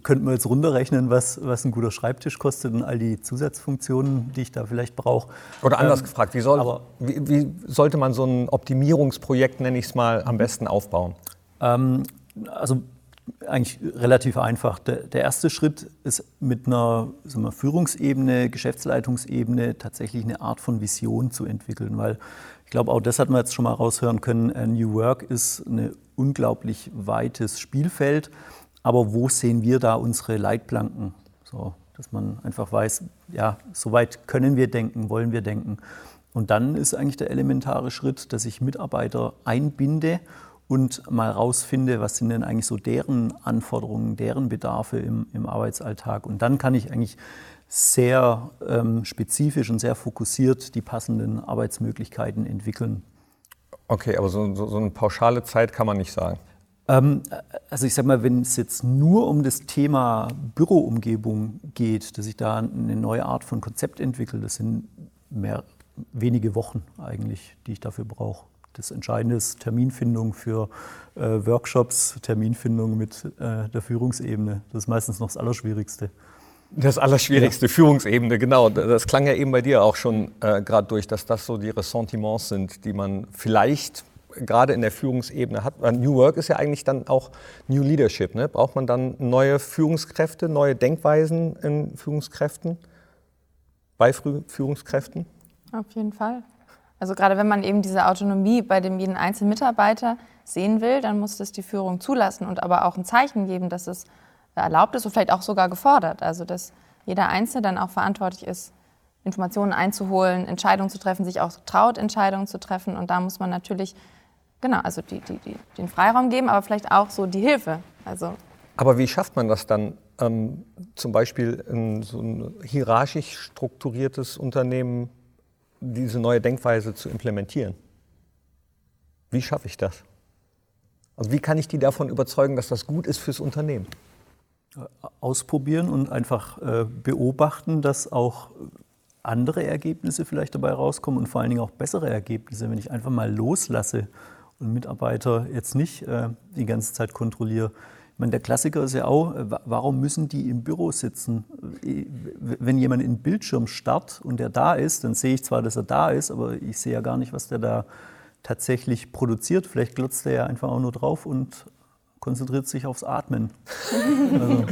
E: könnten wir jetzt runterrechnen, was, was ein guter Schreibtisch kostet und all die Zusatzfunktionen, die ich da vielleicht brauche.
A: Oder anders ähm, gefragt, wie, soll, wie, wie, sollte man so ein Optimierungsprojekt, nenne ich es mal, am besten aufbauen?
E: Ähm, also eigentlich relativ einfach. Der, der, erste Schritt ist mit einer wir, Führungsebene, Geschäftsleitungsebene tatsächlich eine Art von Vision zu entwickeln, weil ich glaube, auch das hat man jetzt schon mal raushören können. New Work ist ein unglaublich weites Spielfeld. Aber wo sehen wir da unsere Leitplanken? So, dass man einfach weiß, ja, so weit können wir denken, wollen wir denken. Und dann ist eigentlich der elementare Schritt, dass ich Mitarbeiter einbinde und mal rausfinde, was sind denn eigentlich so deren Anforderungen, deren Bedarfe im, im Arbeitsalltag. Und dann kann ich eigentlich sehr ähm, spezifisch und sehr fokussiert die passenden Arbeitsmöglichkeiten entwickeln.
A: Okay, aber so, so, so eine pauschale Zeit kann man nicht sagen.
E: Ähm, also ich sage mal, wenn es jetzt nur um das Thema Büroumgebung geht, dass ich da eine neue Art von Konzept entwickle, das sind mehr wenige Wochen eigentlich, die ich dafür brauche. Das Entscheidende ist Terminfindung für äh, Workshops, Terminfindung mit äh, der Führungsebene. Das ist meistens noch das Allerschwierigste.
A: Das Allerschwierigste, ja. Führungsebene, genau. Das klang ja eben bei dir auch schon äh, gerade durch, dass das so die Ressentiments sind, die man vielleicht gerade in der Führungsebene hat. New Work ist ja eigentlich dann auch New Leadership. Ne? Braucht man dann neue Führungskräfte, neue Denkweisen in Führungskräften, bei Führungskräften?
C: Auf jeden Fall. Also gerade wenn man eben diese Autonomie bei dem jeden einzelnen Mitarbeiter sehen will, dann muss das die Führung zulassen und aber auch ein Zeichen geben, dass es erlaubt ist und vielleicht auch sogar gefordert. Also dass jeder Einzelne dann auch verantwortlich ist, Informationen einzuholen, Entscheidungen zu treffen, sich auch traut, Entscheidungen zu treffen. Und da muss man natürlich, genau, also die, die, die, den Freiraum geben, aber vielleicht auch so die Hilfe. Also
A: aber wie schafft man das dann, ähm, zum Beispiel in so ein hierarchisch strukturiertes Unternehmen diese neue Denkweise zu implementieren? Wie schaffe ich das? Also wie kann ich die davon überzeugen, dass das gut ist fürs Unternehmen?
E: Ausprobieren und einfach äh, beobachten, dass auch andere Ergebnisse vielleicht dabei rauskommen und vor allen Dingen auch bessere Ergebnisse, wenn ich einfach mal loslasse und Mitarbeiter jetzt nicht äh, die ganze Zeit kontrolliere. Ich meine, der Klassiker ist ja auch, äh, warum müssen die im Büro sitzen? Äh, wenn jemand in den Bildschirm starrt und der da ist, dann sehe ich zwar, dass er da ist, aber ich sehe ja gar nicht, was der da tatsächlich produziert. Vielleicht glotzt er ja einfach auch nur drauf und konzentriert sich aufs Atmen.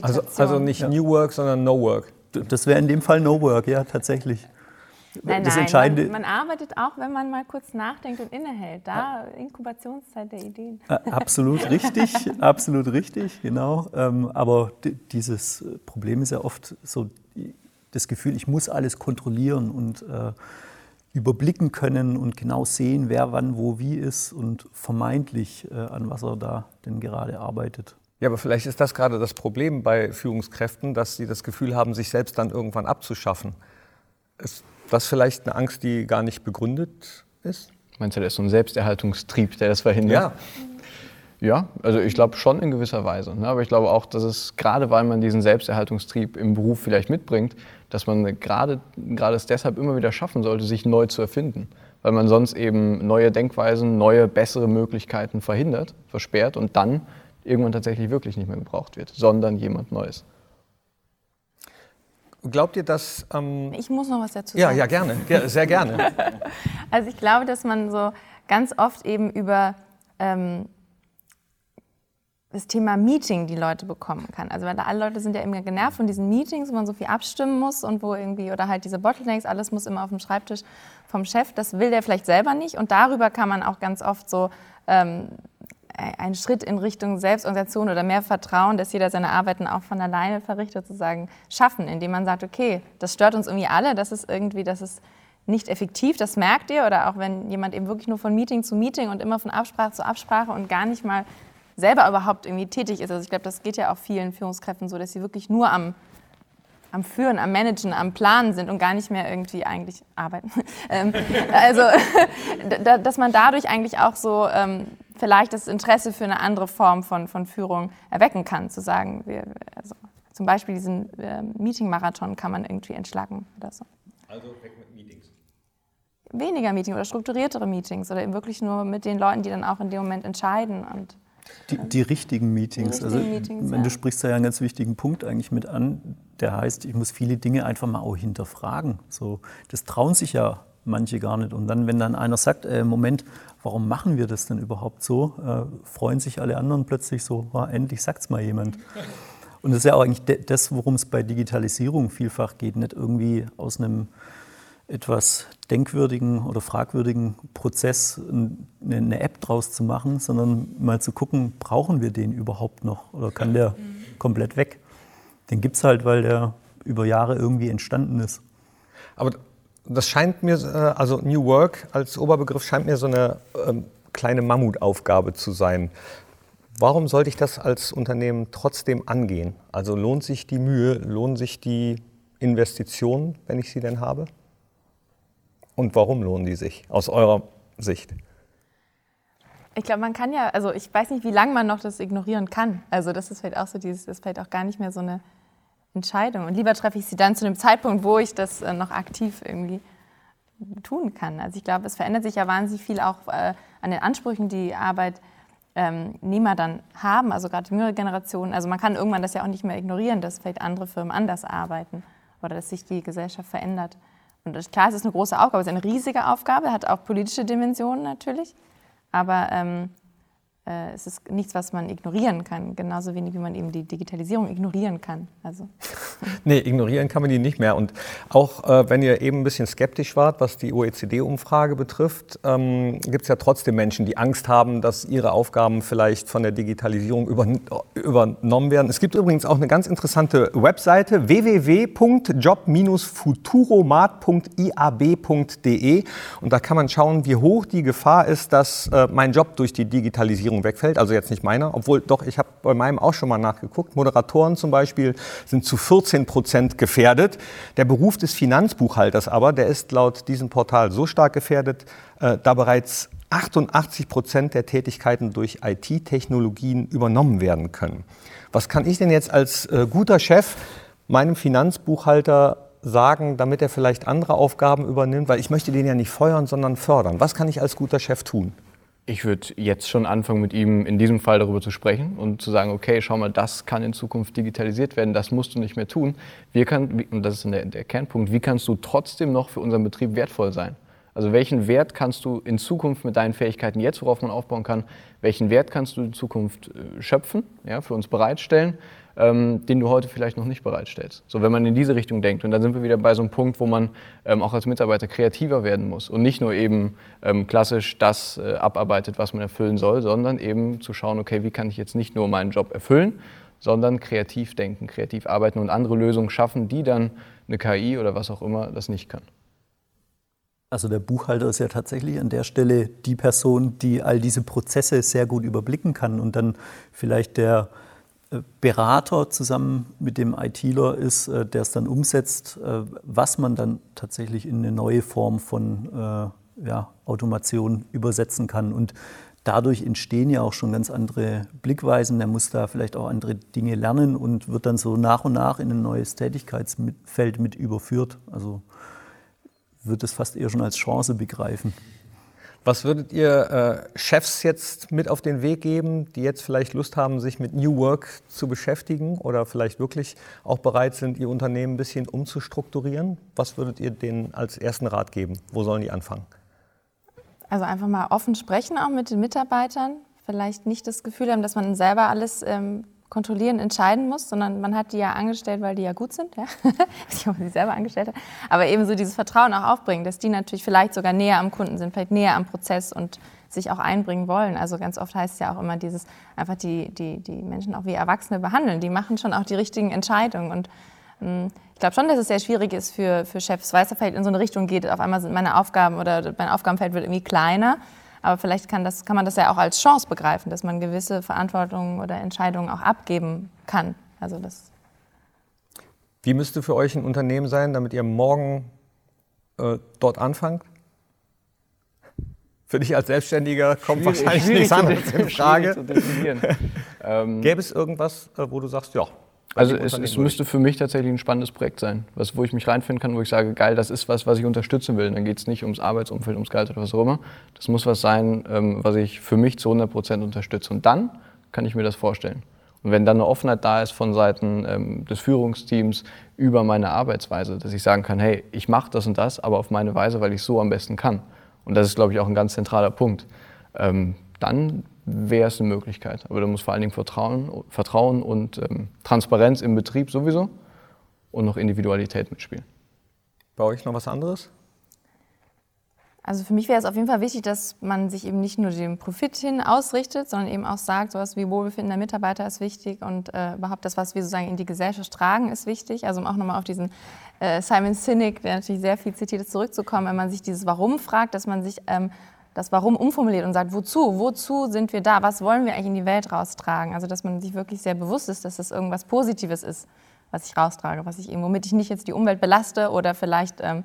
A: also, also, also, nicht ja. New Work, sondern No Work.
E: Das wäre in dem Fall No Work, ja, tatsächlich.
C: Nein, das nein, Entscheidende man, man, arbeitet auch, wenn man mal kurz nachdenkt und innehält. Da Inkubationszeit der Ideen.
E: Absolut richtig, absolut richtig, genau. Ähm, aber dieses Problem ist ja oft so das Gefühl, ich muss alles kontrollieren und äh, überblicken können und genau sehen, wer wann wo wie ist und vermeintlich äh, an was er da denn gerade arbeitet.
A: Ja, aber vielleicht ist das gerade das Problem bei Führungskräften, dass sie das Gefühl haben, sich selbst dann irgendwann abzuschaffen. Ist das vielleicht eine Angst, die gar nicht begründet ist?
D: Meinst du, das ist so ein Selbsterhaltungstrieb, der das verhindert? Ja. Ja, also ich glaube schon in gewisser Weise. Ne? Aber ich glaube auch, dass es gerade, weil man diesen Selbsterhaltungstrieb im Beruf vielleicht mitbringt, dass man gerade, gerade es deshalb immer wieder schaffen sollte, sich neu zu erfinden. Weil man sonst eben neue Denkweisen, neue, bessere Möglichkeiten verhindert, versperrt und dann irgendwann tatsächlich wirklich nicht mehr gebraucht wird, sondern jemand Neues.
A: Glaubt ihr, dass. Ähm
C: ich muss noch was dazu
A: sagen. Ja, ja, gerne. Ja, sehr gerne.
C: also, ich glaube, dass man so ganz oft eben über ähm, das Thema Meeting die Leute bekommen kann. Also, weil alle Leute sind ja immer genervt von diesen Meetings, wo man so viel abstimmen muss und wo irgendwie, oder halt diese Bottlenecks, alles muss immer auf dem Schreibtisch vom Chef. Das will der vielleicht selber nicht. Und darüber kann man auch ganz oft so. Ähm, ein Schritt in Richtung Selbstorganisation oder mehr Vertrauen, dass jeder seine Arbeiten auch von alleine verrichtet, sozusagen schaffen, indem man sagt, okay, das stört uns irgendwie alle, das ist irgendwie, das ist nicht effektiv, das merkt ihr, oder auch wenn jemand eben wirklich nur von Meeting zu Meeting und immer von Absprache zu Absprache und gar nicht mal selber überhaupt irgendwie tätig ist. Also ich glaube, das geht ja auch vielen Führungskräften so, dass sie wirklich nur am am Führen, am Managen, am Planen sind und gar nicht mehr irgendwie eigentlich arbeiten. Ähm, also, dass man dadurch eigentlich auch so ähm, vielleicht das Interesse für eine andere Form von, von Führung erwecken kann, zu sagen, wir, also zum Beispiel diesen äh, Meeting-Marathon kann man irgendwie entschlacken oder so. Also weg mit Meetings. Weniger Meetings oder strukturiertere Meetings oder eben wirklich nur mit den Leuten, die dann auch in dem Moment entscheiden und
E: die, die, richtigen Meetings. Die richtigen also, Meetings, du sprichst da ja einen ganz wichtigen Punkt eigentlich mit an, der heißt, ich muss viele Dinge einfach mal auch hinterfragen. So, das trauen sich ja manche gar nicht. Und dann, wenn dann einer sagt, äh, Moment, warum machen wir das denn überhaupt so, äh, freuen sich alle anderen plötzlich so, oh, endlich sagt es mal jemand. Und das ist ja auch eigentlich das, worum es bei Digitalisierung vielfach geht, nicht irgendwie aus einem etwas denkwürdigen oder fragwürdigen Prozess eine App draus zu machen, sondern mal zu gucken, brauchen wir den überhaupt noch oder kann der komplett weg? Den gibt es halt, weil der über Jahre irgendwie entstanden ist.
A: Aber das scheint mir, äh, also New Work als Oberbegriff scheint mir so eine ähm, kleine Mammutaufgabe zu sein. Warum sollte ich das als Unternehmen trotzdem angehen? Also lohnt sich die Mühe, lohnen sich die Investitionen, wenn ich sie denn habe? Und warum lohnen die sich aus eurer Sicht?
C: Ich glaube, man kann ja, also ich weiß nicht, wie lange man noch das ignorieren kann. Also das ist vielleicht auch so dieses, ist vielleicht auch gar nicht mehr so eine Entscheidung. Und lieber treffe ich sie dann zu einem Zeitpunkt, wo ich das äh, noch aktiv irgendwie tun kann. Also ich glaube, es verändert sich ja wahnsinnig viel auch äh, an den Ansprüchen, die Arbeitnehmer ähm, dann haben, also gerade jüngere Generationen. Also man kann irgendwann das ja auch nicht mehr ignorieren, dass vielleicht andere Firmen anders arbeiten oder dass sich die Gesellschaft verändert. Und klar, es ist eine große Aufgabe, es ist eine riesige Aufgabe, hat auch politische Dimensionen natürlich. Aber ähm, äh, es ist nichts, was man ignorieren kann, genauso wenig wie man eben die Digitalisierung ignorieren kann. Also.
A: nee, ignorieren kann man die nicht mehr. Und auch äh, wenn ihr eben ein bisschen skeptisch wart, was die OECD-Umfrage betrifft, ähm, gibt es ja trotzdem Menschen, die Angst haben, dass ihre Aufgaben vielleicht von der Digitalisierung über, übernommen werden. Es gibt übrigens auch eine ganz interessante Webseite www.job-futuromat.iab.de und da kann man schauen, wie hoch die Gefahr ist, dass äh, mein Job durch die Digitalisierung Finanzierung wegfällt, also jetzt nicht meiner, obwohl doch, ich habe bei meinem auch schon mal nachgeguckt. Moderatoren zum Beispiel sind zu 14 Prozent gefährdet. Der Beruf des Finanzbuchhalters aber, der ist laut diesem Portal so stark gefährdet, äh, da bereits 88 Prozent der Tätigkeiten durch IT-Technologien übernommen werden können. Was kann ich denn jetzt als äh, guter Chef meinem Finanzbuchhalter sagen, damit er vielleicht andere Aufgaben übernimmt? Weil ich möchte den ja nicht feuern, sondern fördern. Was kann ich als guter Chef tun?
D: Ich würde jetzt schon anfangen, mit ihm in diesem Fall darüber zu sprechen und zu sagen, okay, schau mal, das kann in Zukunft digitalisiert werden, das musst du nicht mehr tun. Wir kann, und das ist der, der Kernpunkt, wie kannst du trotzdem noch für unseren Betrieb wertvoll sein? Also welchen Wert kannst du in Zukunft mit deinen Fähigkeiten jetzt, worauf man aufbauen kann, welchen Wert kannst du in Zukunft äh, schöpfen, ja, für uns bereitstellen, ähm, den du heute vielleicht noch nicht bereitstellst. So, wenn man in diese Richtung denkt. Und dann sind wir wieder bei so einem Punkt, wo man ähm, auch als Mitarbeiter kreativer werden muss und nicht nur eben ähm, klassisch das äh, abarbeitet, was man erfüllen soll, sondern eben zu schauen, okay, wie kann ich jetzt nicht nur meinen Job erfüllen, sondern kreativ denken, kreativ arbeiten und andere Lösungen schaffen, die dann eine KI oder was auch immer das nicht kann.
E: Also der Buchhalter ist ja tatsächlich an der Stelle die Person, die all diese Prozesse sehr gut überblicken kann und dann vielleicht der Berater zusammen mit dem ITler ist, äh, der es dann umsetzt, äh, was man dann tatsächlich in eine neue Form von ja, Automation übersetzen kann. Und dadurch entstehen ja auch schon ganz andere Blickweisen. Er muss da vielleicht auch andere Dinge lernen und wird dann so nach und nach in ein neues Tätigkeitsfeld mit überführt. Also würde es fast eher schon als Chance begreifen.
A: Was würdet ihr äh, Chefs jetzt mit auf den Weg geben, die jetzt vielleicht Lust haben, sich mit New Work zu beschäftigen oder vielleicht wirklich auch bereit sind, ihr Unternehmen ein bisschen umzustrukturieren? Was würdet ihr denen als ersten Rat geben? Wo sollen die anfangen?
C: Also einfach mal offen sprechen, auch mit den Mitarbeitern. Vielleicht nicht das Gefühl haben, dass man selber alles ähm, kontrollieren, entscheiden muss, sondern man hat die ja angestellt, weil die ja gut sind. Ja? ich habe sie selber angestellt. Habe. Aber eben so dieses Vertrauen auch aufbringen, dass die natürlich vielleicht sogar näher am Kunden sind, vielleicht näher am Prozess und sich auch einbringen wollen. Also ganz oft heißt es ja auch immer dieses, einfach die, die, die Menschen auch wie Erwachsene behandeln. Die machen schon auch die richtigen Entscheidungen. Und ähm, ich glaube schon, dass es sehr schwierig ist für, für Chefs, weil es vielleicht in so eine Richtung geht, auf einmal sind meine Aufgaben oder mein Aufgabenfeld wird irgendwie kleiner. Aber vielleicht kann, das, kann man das ja auch als Chance begreifen, dass man gewisse Verantwortungen oder Entscheidungen auch abgeben kann. Also das
A: Wie müsste für euch ein Unternehmen sein, damit ihr morgen äh, dort anfangt? Für dich als Selbstständiger kommt schwierig, wahrscheinlich nichts anderes in Frage. Ähm, Gäbe es irgendwas, äh, wo du sagst, ja,
D: also es, es müsste für mich tatsächlich ein spannendes Projekt sein, was, wo ich mich reinfinden kann, wo ich sage, geil, das ist was, was ich unterstützen will. Dann geht es nicht ums Arbeitsumfeld, ums Gehalt oder was auch immer. Das muss was sein, ähm, was ich für mich zu 100 Prozent unterstütze. Und dann kann ich mir das vorstellen. Und wenn dann eine Offenheit da ist von Seiten ähm, des Führungsteams über meine Arbeitsweise, dass ich sagen kann, hey, ich mache das und das, aber auf meine Weise, weil ich so am besten kann. Und das ist, glaube ich, auch ein ganz zentraler Punkt. Ähm, dann wäre es eine Möglichkeit. Aber da muss vor allen Dingen Vertrauen, Vertrauen und ähm, Transparenz im Betrieb sowieso und noch Individualität mitspielen.
A: Bei euch noch was anderes?
C: Also für mich wäre es auf jeden Fall wichtig, dass man sich eben nicht nur dem Profit hin ausrichtet, sondern eben auch sagt, sowas wie Wohlbefinden der Mitarbeiter ist wichtig und äh, überhaupt das, was wir sozusagen in die Gesellschaft tragen, ist wichtig. Also um auch nochmal auf diesen äh, Simon Sinek, der natürlich sehr viel zitiert ist, zurückzukommen, wenn man sich dieses Warum fragt, dass man sich ähm, das Warum umformuliert und sagt, wozu? Wozu sind wir da? Was wollen wir eigentlich in die Welt raustragen? Also, dass man sich wirklich sehr bewusst ist, dass das irgendwas Positives ist, was ich raustrage, was ich eben, womit ich nicht jetzt die Umwelt belaste oder vielleicht ähm,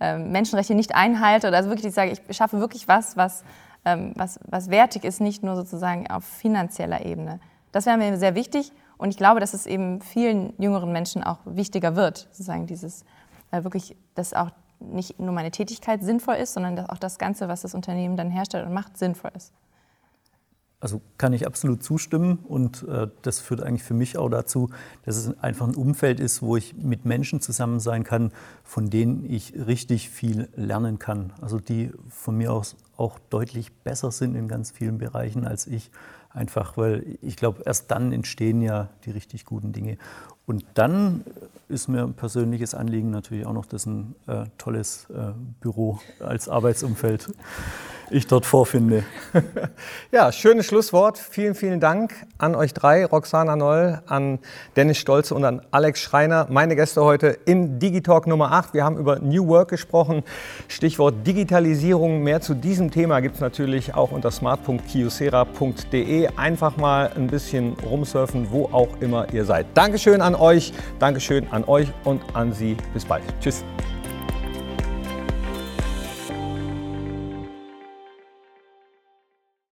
C: äh, Menschenrechte nicht einhalte. Oder also wirklich, ich sage, ich schaffe wirklich was, was, ähm, was, was wertig ist, nicht nur sozusagen auf finanzieller Ebene. Das wäre mir sehr wichtig und ich glaube, dass es eben vielen jüngeren Menschen auch wichtiger wird, sozusagen dieses äh, wirklich, dass auch nicht nur meine Tätigkeit sinnvoll ist, sondern dass auch das Ganze, was das Unternehmen dann herstellt und macht, sinnvoll ist.
E: Also kann ich absolut zustimmen und äh, das führt eigentlich für mich auch dazu, dass es einfach ein Umfeld ist, wo ich mit Menschen zusammen sein kann, von denen ich richtig viel lernen kann. Also die von mir aus auch deutlich besser sind in ganz vielen Bereichen als ich. Einfach weil ich glaube, erst dann entstehen ja die richtig guten Dinge. Und dann ist mir ein persönliches Anliegen natürlich auch noch, dass ein äh, tolles äh, Büro als Arbeitsumfeld ich dort vorfinde.
A: Ja, schönes Schlusswort. Vielen, vielen Dank an euch drei, Roxana Noll, an Dennis Stolze und an Alex Schreiner. Meine Gäste heute in Digitalk Nummer 8. Wir haben über New Work gesprochen. Stichwort Digitalisierung. Mehr zu diesem Thema gibt es natürlich auch unter smart.kiosera.de. Einfach mal ein bisschen rumsurfen, wo auch immer ihr seid. Dankeschön an euch, Dankeschön an euch und an Sie. Bis bald. Tschüss.